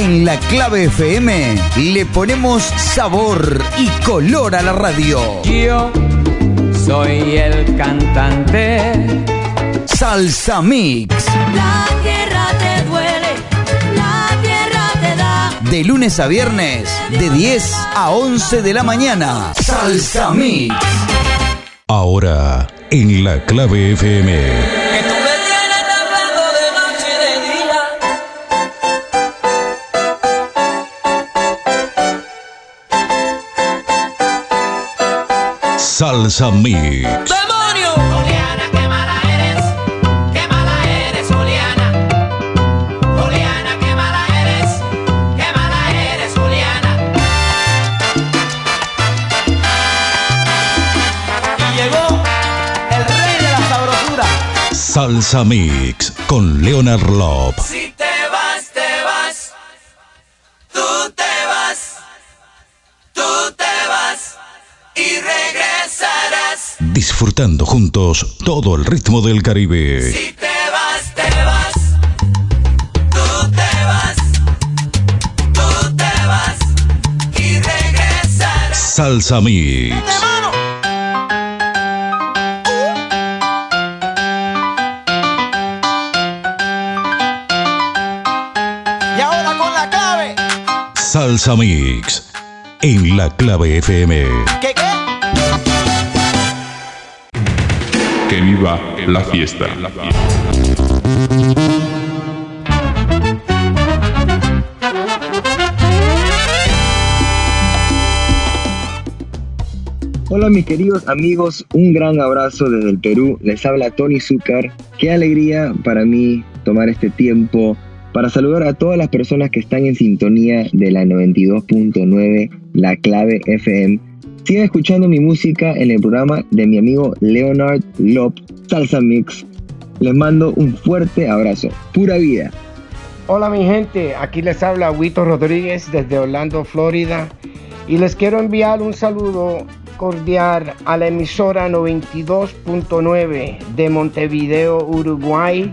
En la clave FM le ponemos sabor y color a la radio. Yo soy el cantante. Salsa Mix. La tierra te duele, la tierra te da. De lunes a viernes, de 10 a 11 de la mañana. Salsa Mix. Ahora, en la clave FM. De la sabrosura. Salsa Mix con Leonard Love. Si Disfrutando juntos todo el ritmo del Caribe. Si te vas, te vas. Tú te vas. Tú te vas. Y regresarás. Salsa Mix. Y ahora con la clave. Salsa Mix. En la clave FM. ¿Qué viva la fiesta. Hola mis queridos amigos, un gran abrazo desde el Perú. Les habla Tony Zúcar. Qué alegría para mí tomar este tiempo para saludar a todas las personas que están en sintonía de la 92.9 La Clave FM. Sigan escuchando mi música en el programa de mi amigo Leonard Lop Salsa Mix. Les mando un fuerte abrazo. Pura vida. Hola mi gente, aquí les habla Huito Rodríguez desde Orlando, Florida y les quiero enviar un saludo cordial a la emisora 92.9 de Montevideo, Uruguay,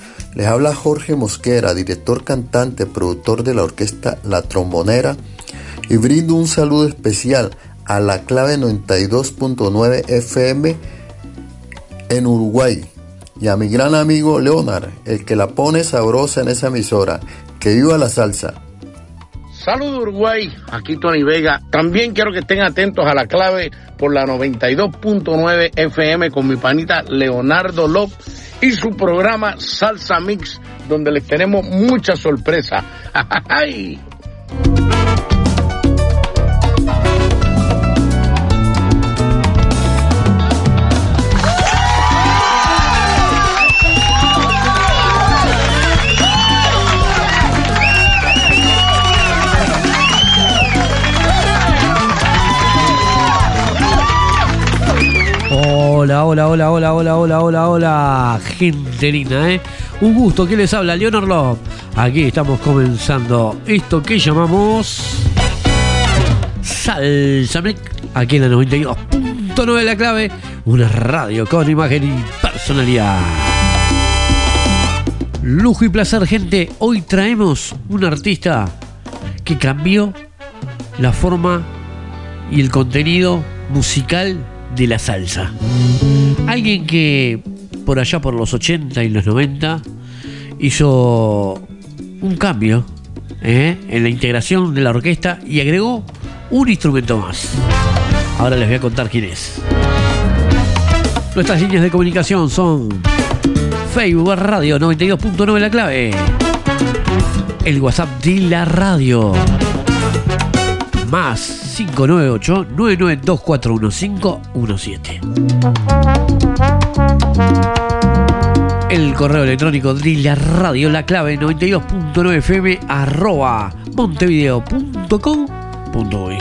les habla Jorge Mosquera, director, cantante, productor de la orquesta La Trombonera, y brindo un saludo especial a la clave 92.9 FM en Uruguay y a mi gran amigo Leonard, el que la pone sabrosa en esa emisora. Que viva la salsa. Saludos Uruguay, aquí Tony Vega. También quiero que estén atentos a la clave por la 92.9 FM con mi panita Leonardo López y su programa Salsa Mix, donde les tenemos mucha sorpresa. ¡Ay! Hola, hola, hola, hola, hola, hola, hola, gente linda, ¿eh? Un gusto, ¿qué les habla? Leonard Love. Aquí estamos comenzando esto que llamamos Salsa Mec, aquí en la 92.9 de la clave, una radio con imagen y personalidad. Lujo y placer, gente. Hoy traemos un artista que cambió la forma y el contenido musical de la salsa. Alguien que por allá por los 80 y los 90 hizo un cambio ¿eh? en la integración de la orquesta y agregó un instrumento más. Ahora les voy a contar quién es. Nuestras líneas de comunicación son Facebook Radio 92.9 La Clave. El WhatsApp de la radio. Más 598-992-41517. El correo electrónico de radio La Clave 92.9 FM arroba montevideo.com.uy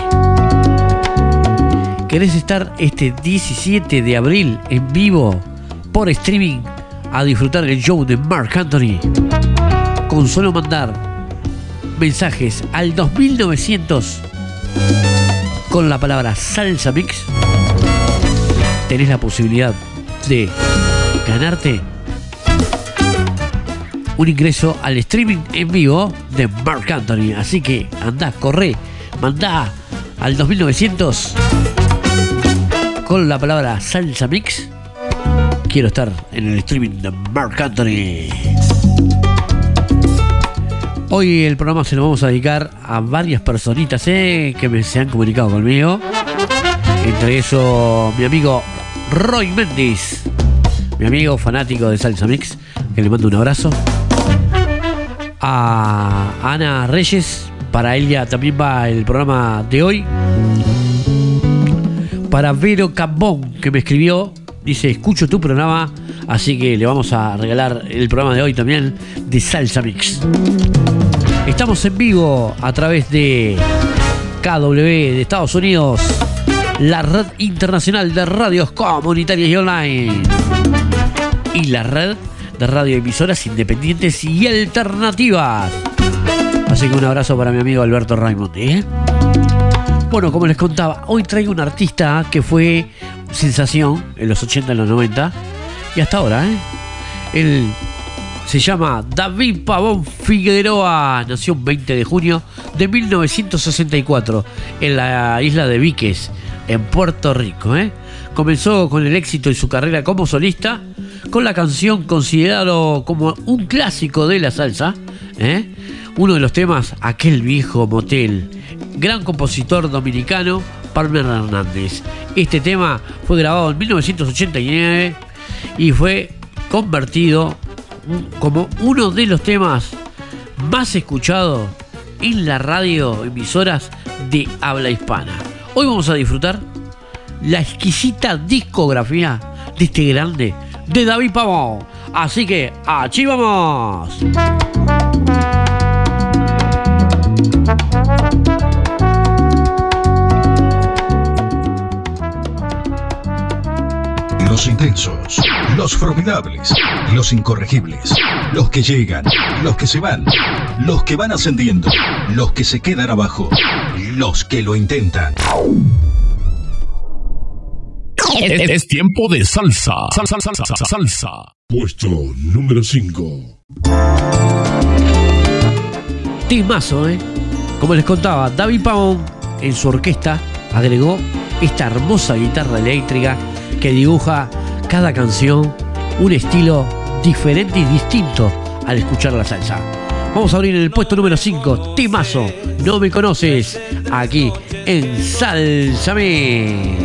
¿Querés estar este 17 de abril en vivo por streaming a disfrutar el show de Mark Anthony? Con solo mandar mensajes al 2900 con la palabra salsa mix, tenés la posibilidad de ganarte un ingreso al streaming en vivo de Mark Anthony. Así que andá, corre, mandá al 2900 con la palabra salsa mix. Quiero estar en el streaming de Mark Anthony. Hoy el programa se lo vamos a dedicar a varias personitas eh, que me, se han comunicado conmigo. Entre eso, mi amigo Roy Mendes, mi amigo fanático de Salsa Mix, que le mando un abrazo. A Ana Reyes, para ella también va el programa de hoy. Para Vero Cambón, que me escribió, dice, escucho tu programa, así que le vamos a regalar el programa de hoy también de Salsa Mix. Estamos en vivo a través de KW de Estados Unidos, la red internacional de radios comunitarias y online, y la red de radioemisoras independientes y alternativas. Así que un abrazo para mi amigo Alberto Raimondi. ¿eh? Bueno, como les contaba, hoy traigo un artista que fue sensación en los 80 y los 90 y hasta ahora. ¿eh? Él se llama David Pavón Figueroa. Nació el 20 de junio de 1964 en la isla de Víquez, en Puerto Rico. ¿eh? Comenzó con el éxito de su carrera como solista con la canción considerado como un clásico de la salsa. ¿eh? Uno de los temas, Aquel viejo motel. Gran compositor dominicano, Palmer Hernández. Este tema fue grabado en 1989 y fue convertido como uno de los temas más escuchados en la radio emisoras de habla hispana. Hoy vamos a disfrutar la exquisita discografía de este grande de David Pavón. Así que, ¡achí vamos! Los intensos, los formidables, los incorregibles, los que llegan, los que se van, los que van ascendiendo, los que se quedan abajo, los que lo intentan. Es, es tiempo de salsa. Salsa, salsa, salsa, salsa. Puesto número 5. Timazo, ¿eh? Como les contaba, David Pavón en su orquesta agregó esta hermosa guitarra eléctrica que dibuja cada canción un estilo diferente y distinto al escuchar la salsa. Vamos a abrir el puesto número 5, Timazo, no me conoces, aquí en Salsame.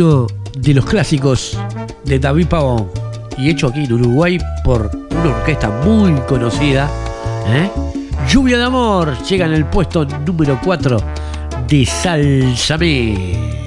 de los clásicos de David Pavón y hecho aquí en Uruguay por una orquesta muy conocida. ¿eh? Lluvia de Amor llega en el puesto número 4 de Salsamé.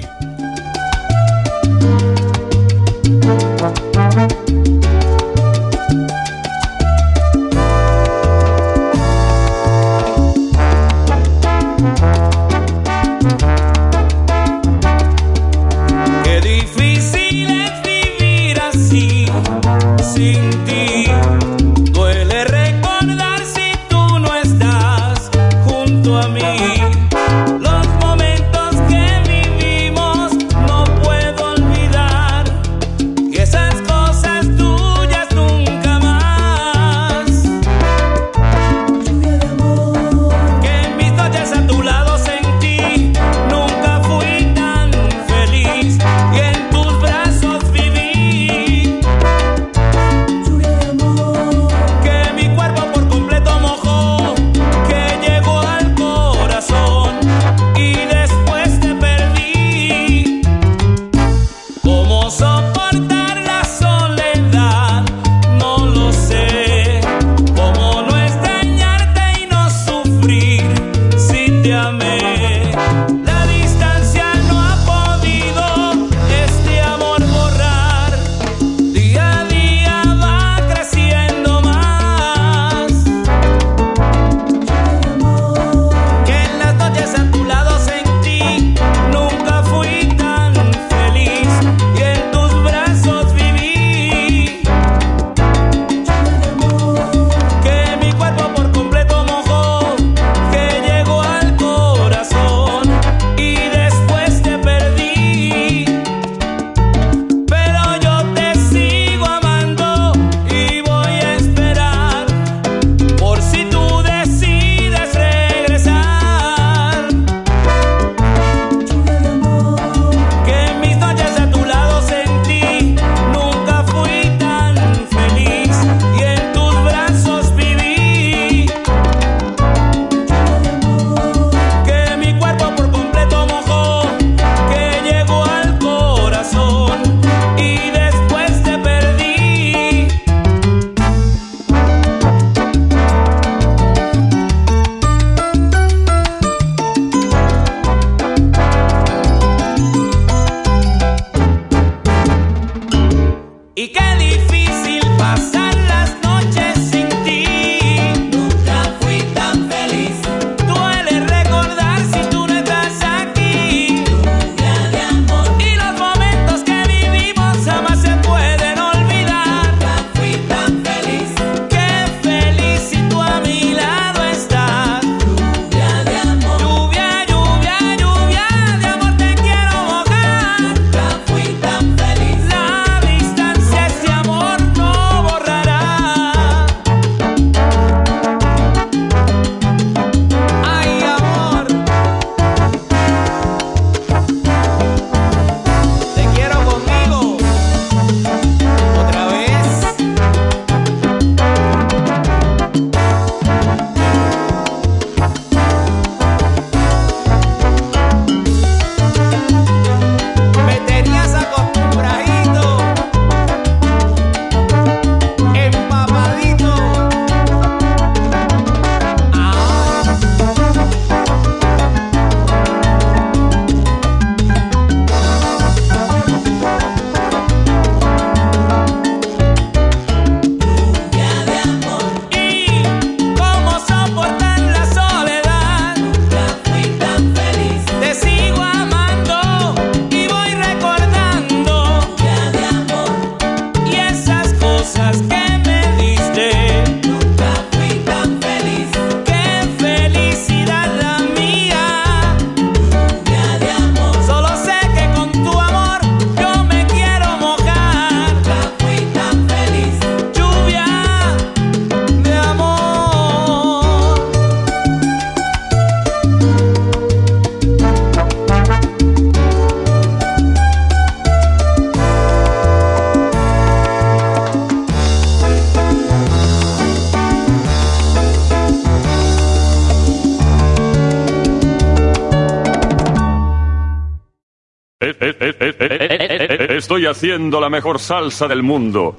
haciendo la mejor salsa del mundo.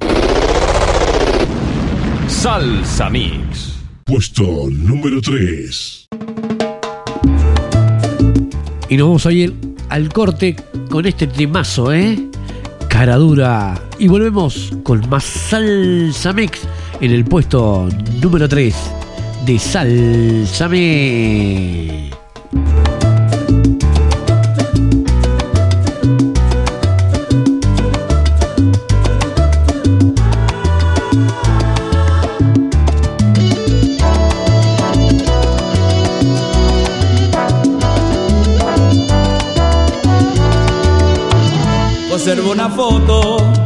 Salsa Mix. Puesto número 3. Y nos vamos a ir al corte con este temazo, ¿eh? Cara dura. Y volvemos con más Salsa Mix en el puesto número 3 de Salsa Mix. observo una foto.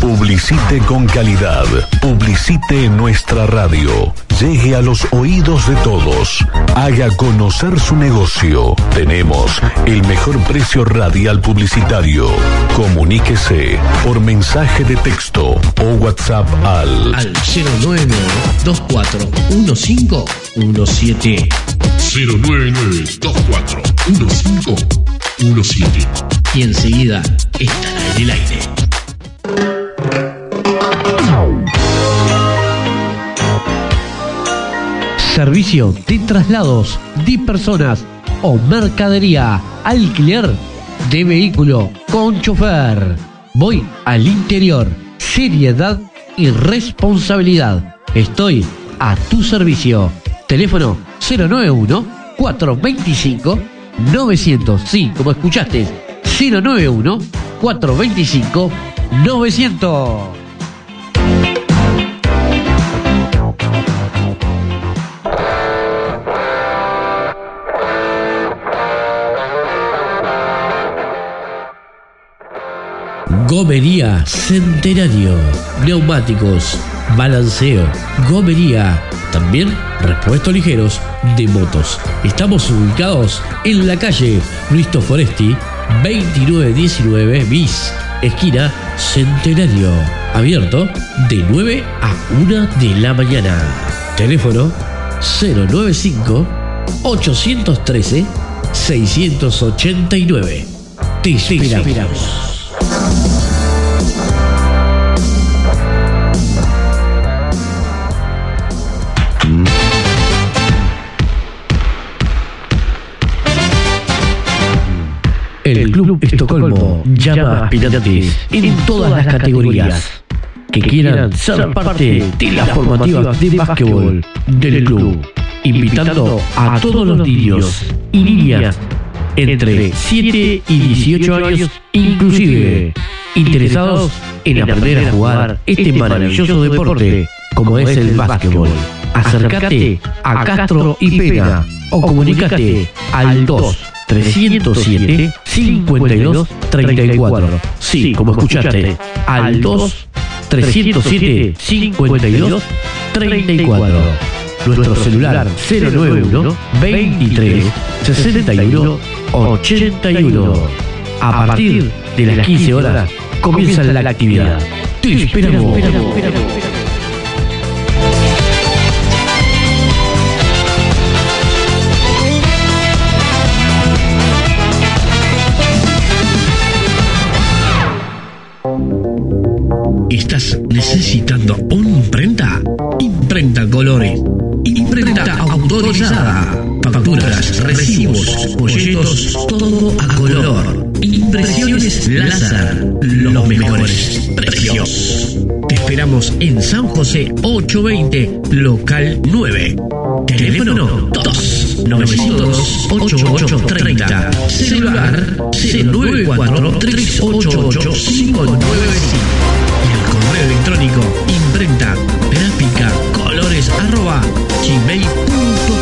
Publicite con calidad. Publicite en nuestra radio. Llegue a los oídos de todos. Haga conocer su negocio. Tenemos el mejor precio radial publicitario. Comuníquese por mensaje de texto o WhatsApp al Al 099-241517. 099-241517. Y enseguida estará en el aire. Servicio de traslados de personas o mercadería. Alquiler de vehículo con chofer. Voy al interior. Seriedad y responsabilidad. Estoy a tu servicio. Teléfono 091 425 900. Sí, como escuchaste. 091 425 900. Gomería Centenario. Neumáticos, balanceo, gomería. También repuestos ligeros de motos. Estamos ubicados en la calle Luis Foresti, 2919 bis, esquina Centenario. Abierto de 9 a 1 de la mañana. Teléfono 095 813 689. Te esperamos. Estocolmo llama aspirantes en todas las categorías que quieran ser parte de las formativas de básquetbol del club, invitando a todos los niños y niñas entre 7 y 18 años inclusive, interesados en aprender a jugar este maravilloso deporte como es el básquetbol. Acércate a Castro y Pena o comunícate al 2 307 52 34. Sí, como escuchaste, al 2 307 52 34. Nuestro celular 091 23 61 81. A partir de las 15 horas comienza la actividad. Te esperamos. Una imprenta? Imprenta Colores. Imprenta autorizada. Facturas, recibos, folletos, todo a color. Impresiones láser. Los mejores precios. Te esperamos en San José 820, local 9. Teléfono 2 900 8830. Celular 094 388 595 y el correo electrónico imprenta gráfica colores arroba gmail.com.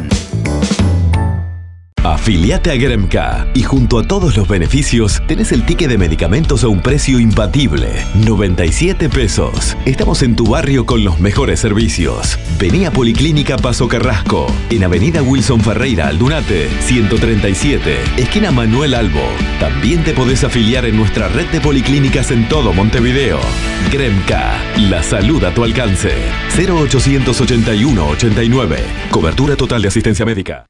one. Afiliate a Gremca y junto a todos los beneficios tenés el ticket de medicamentos a un precio imbatible, 97 pesos. Estamos en tu barrio con los mejores servicios. Vení a Policlínica Paso Carrasco, en Avenida Wilson Ferreira Aldunate, 137, esquina Manuel Albo. También te podés afiliar en nuestra red de policlínicas en todo Montevideo. Gremca, la salud a tu alcance. 0881 89. Cobertura total de asistencia médica.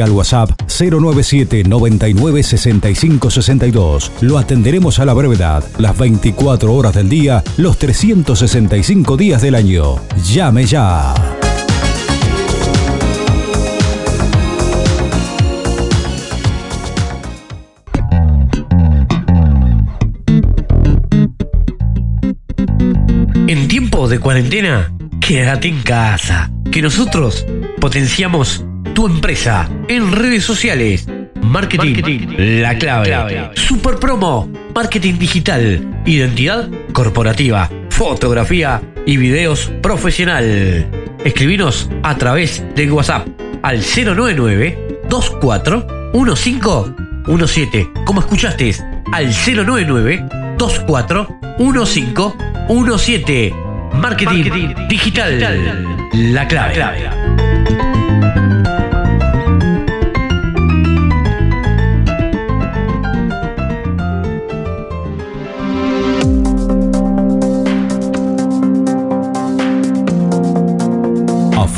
al WhatsApp 097 99 65 62. Lo atenderemos a la brevedad, las 24 horas del día, los 365 días del año. Llame ya. En tiempo de cuarentena, quédate en casa, que nosotros potenciamos tu empresa en redes sociales. Marketing, la clave. Super promo, marketing digital, identidad corporativa, fotografía y videos profesional. Escribinos a través de WhatsApp al 099 24 1517. Como escuchaste, al 099 24 1517. Marketing, digital, la clave.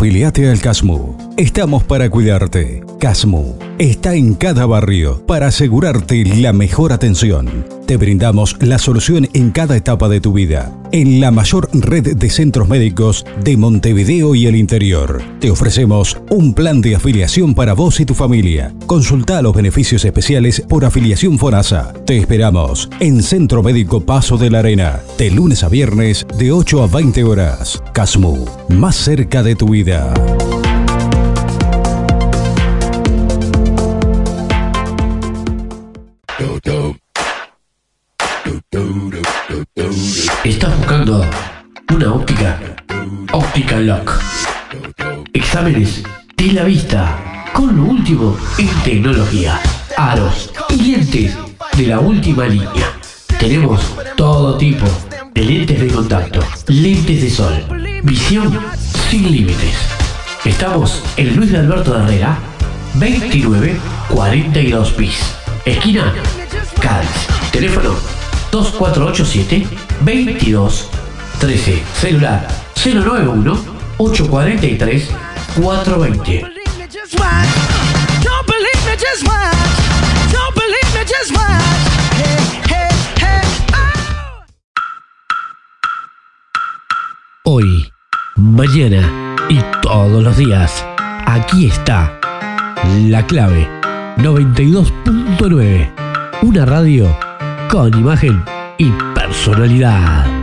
Afiliate al CASMU. Estamos para cuidarte. CASMU está en cada barrio para asegurarte la mejor atención. Te brindamos la solución en cada etapa de tu vida. En la mayor red de centros médicos de Montevideo y el interior. Te ofrecemos un plan de afiliación para vos y tu familia. Consulta los beneficios especiales por afiliación FONASA. Te esperamos en Centro Médico Paso de la Arena. De lunes a viernes de 8 a 20 horas. CASMU. Más cerca de tu vida. ¿Estás buscando una óptica? Óptica Lock. Exámenes de la vista con lo último en tecnología. Aros y lentes de la última línea. Tenemos todo tipo de lentes de contacto, lentes de sol, visión sin límites. Estamos en Luis de Alberto de Herrera, 29 42 bis. Esquina Cádiz. Teléfono 2487 22 13. Celular 091 843 420. Just watch. Don't believe me, just watch. Don't believe me, just watch. Hey, hey, hey. Hoy, mañana y todos los días, aquí está La Clave 92.9. Una radio con imagen y personalidad.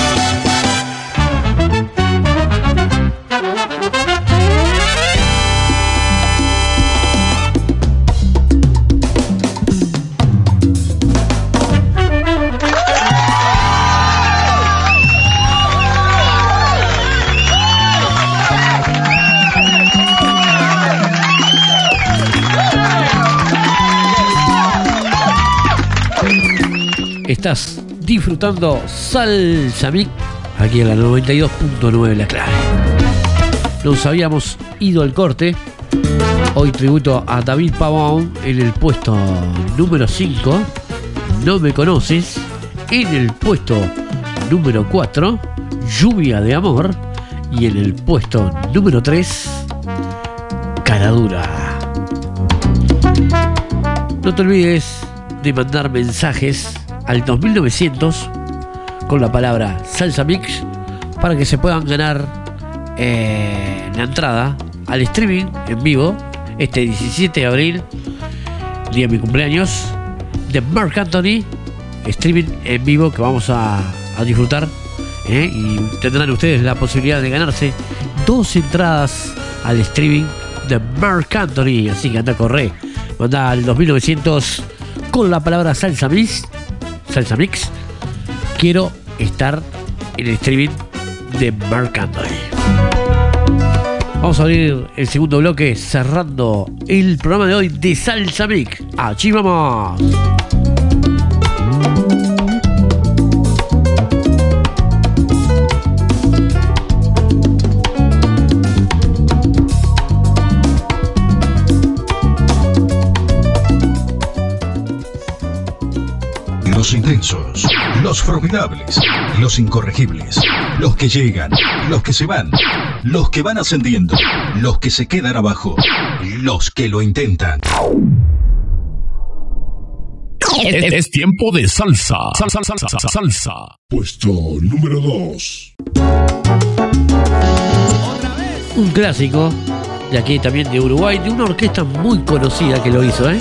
Estás disfrutando Salsa Mix aquí en la 92.9 La Clave. Nos habíamos ido al corte. Hoy tributo a David Pavón en el puesto número 5. No me conoces. En el puesto número 4. Lluvia de amor. Y en el puesto número 3. Caradura. No te olvides de mandar mensajes al 2900 con la palabra Salsa Mix para que se puedan ganar eh, la entrada al streaming en vivo este 17 de abril, día de mi cumpleaños, de Mark Anthony, streaming en vivo que vamos a, disfrutar ¿eh? y tendrán ustedes la posibilidad de ganarse dos entradas al streaming de Mark Anthony, así que anda a correr, manda al 2900 con la palabra Salsa Mix Salsa Mix, quiero estar en el streaming de Mark. Vamos a abrir el segundo bloque cerrando el programa de hoy de Salsa Mix. Allí vamos. Los intensos, los formidables, los incorregibles, los que llegan, los que se van, los que van ascendiendo, los que se quedan abajo, los que lo intentan. Es, es tiempo de salsa. Salsa, salsa, salsa, salsa. Puesto número 2. Un clásico de aquí también de Uruguay, de una orquesta muy conocida que lo hizo, ¿eh?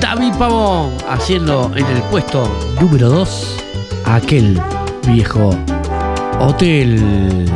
David Pavón haciendo en el puesto número 2 aquel viejo hotel.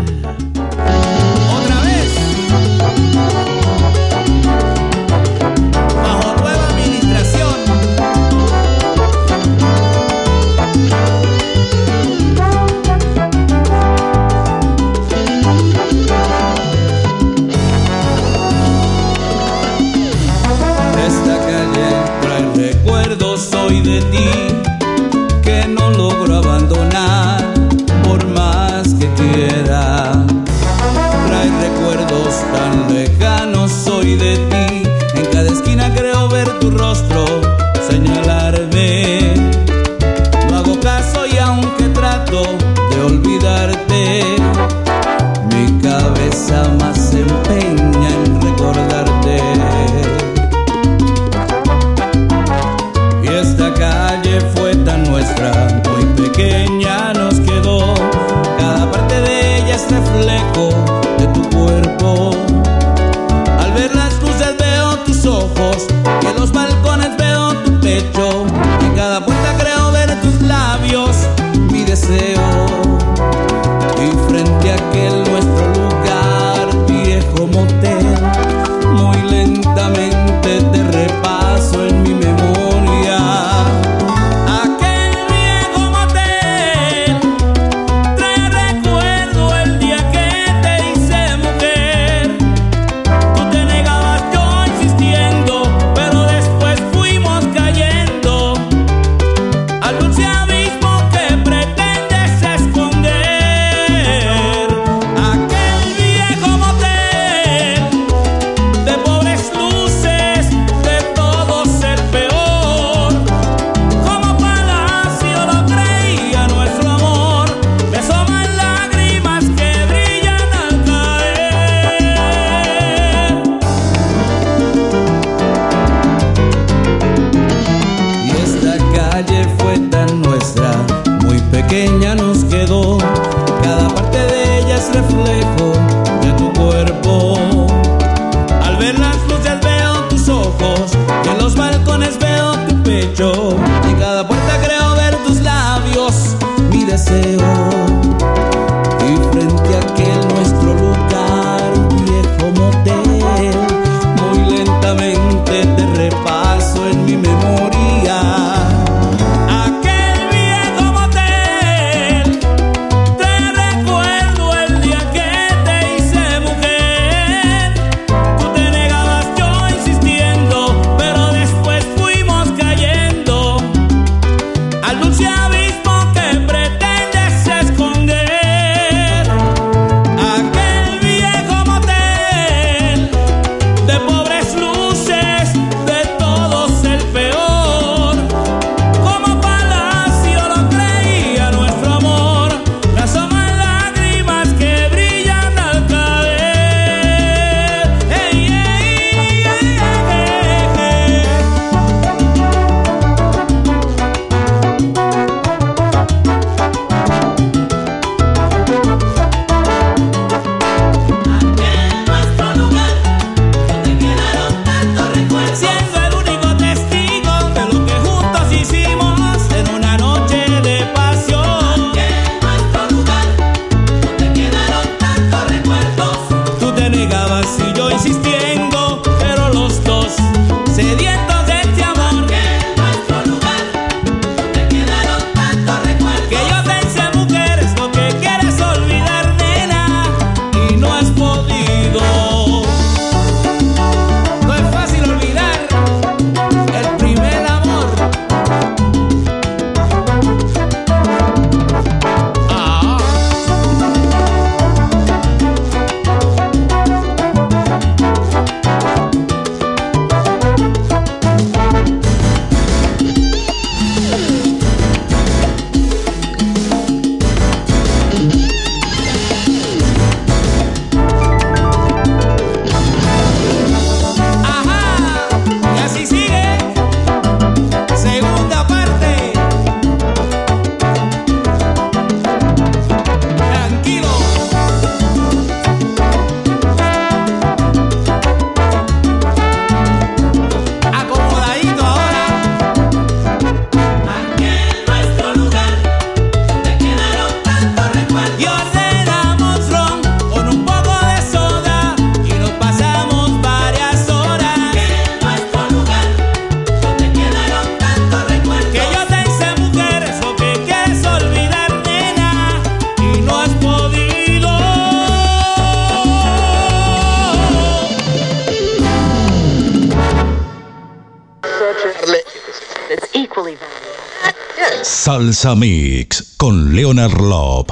Salsa Mix con Leonard Love.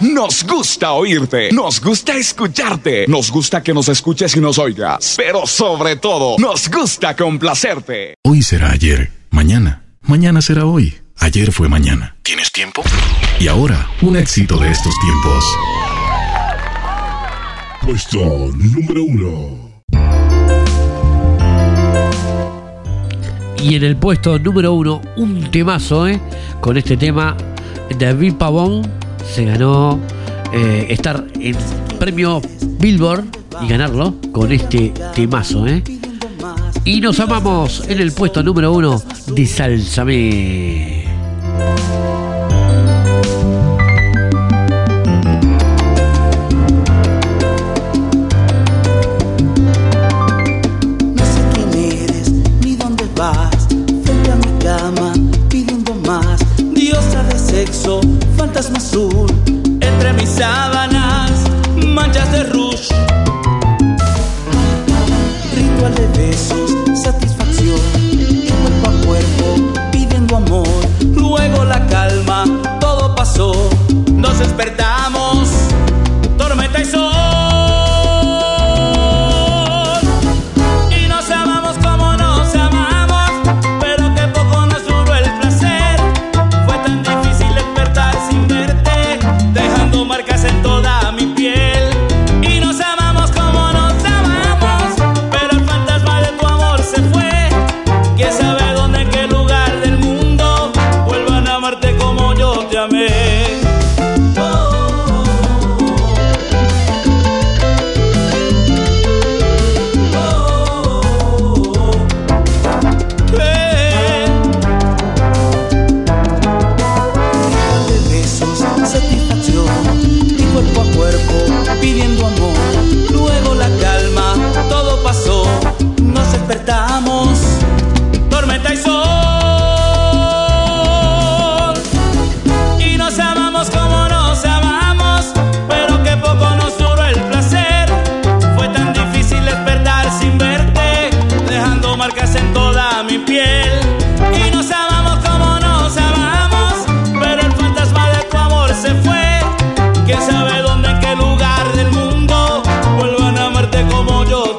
Nos gusta oírte, nos gusta escucharte, nos gusta que nos escuches y nos oigas, pero sobre todo, nos gusta complacerte. Hoy será ayer, mañana, mañana será hoy, ayer fue mañana. ¿Tienes tiempo? Y ahora, un éxito de estos tiempos. Puesto número uno. Y en el puesto número uno, un temazo, ¿eh? Con este tema, David Pavón se ganó eh, estar en premio Billboard y ganarlo con este temazo, ¿eh? Y nos amamos en el puesto número uno de Salsame. Fantasma azul. Entre mis sábanas,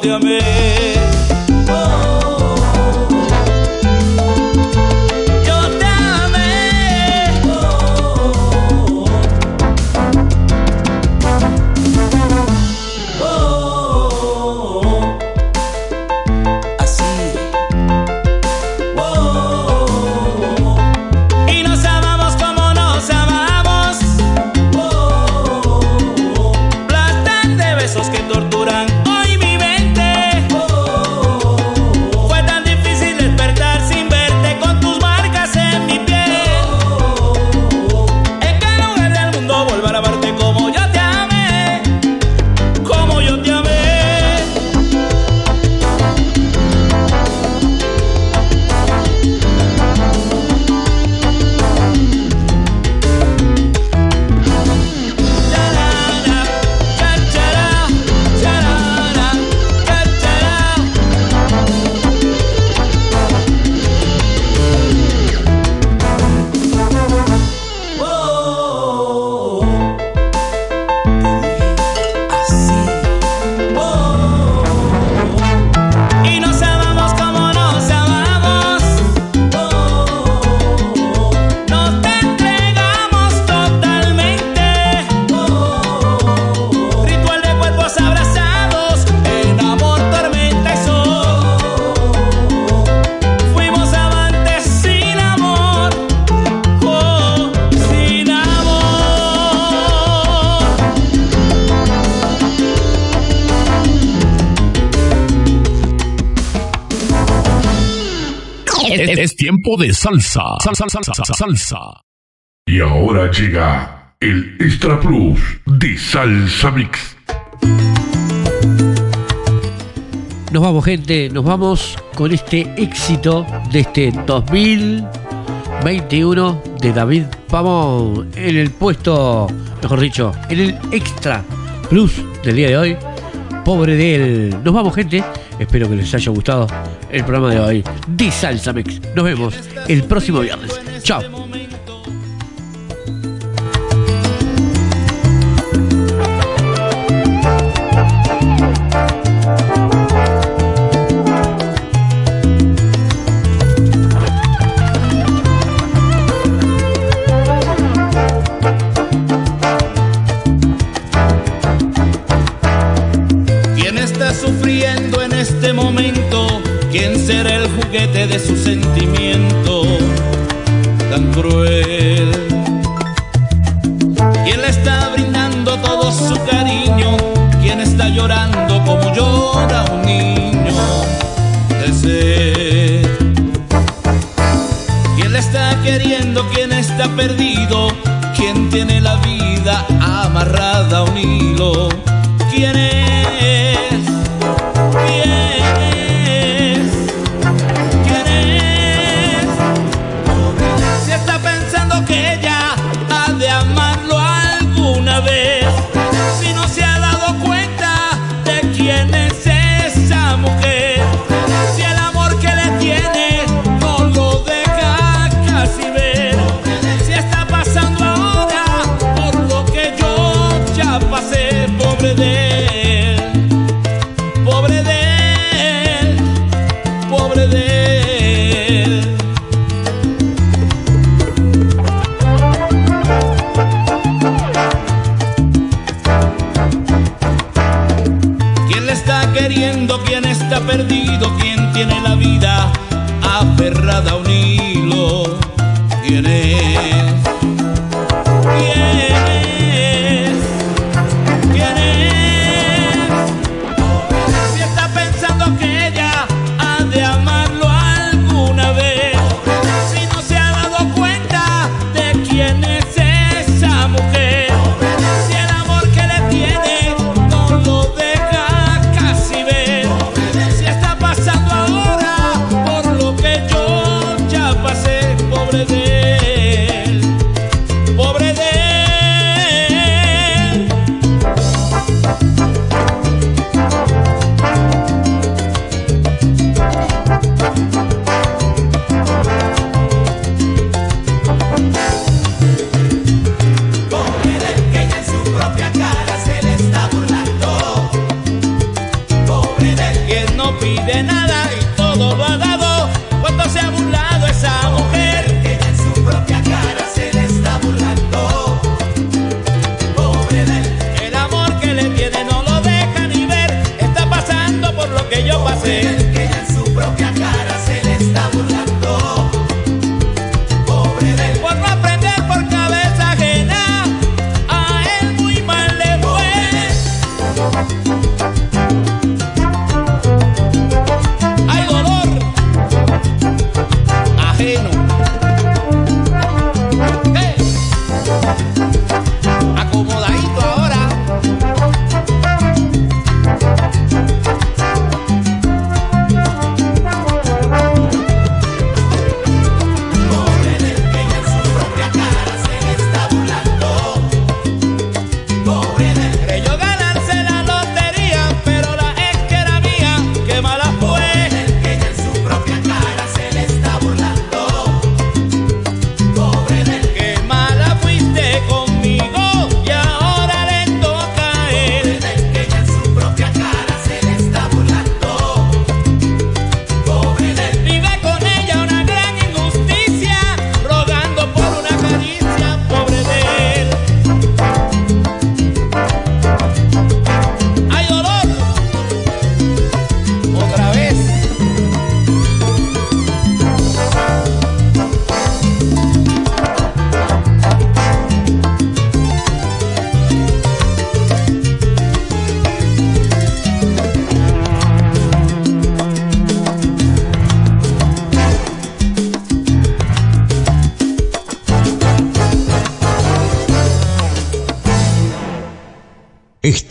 te amé? Es, es tiempo de salsa. Salsa, salsa, salsa, salsa. Y ahora llega el Extra Plus de Salsa Mix. Nos vamos, gente, nos vamos con este éxito de este 2021 de David Pavón en el puesto, mejor dicho, en el extra plus del día de hoy. Pobre de él. Nos vamos, gente. Espero que les haya gustado el programa de hoy. De Salsa Mix. Nos vemos el próximo viernes. Chao. tiene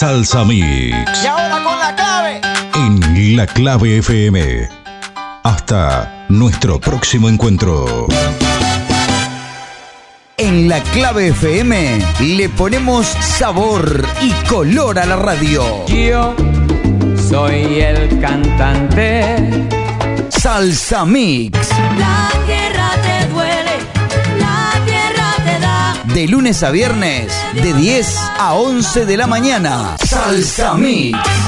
Salsa Mix Y ahora con la clave. en La Clave FM. Hasta nuestro próximo encuentro. En la clave FM le ponemos sabor y color a la radio. Yo soy el cantante. Salsa Mix. La De lunes a viernes, de 10 a 11 de la mañana. Salsa Mix.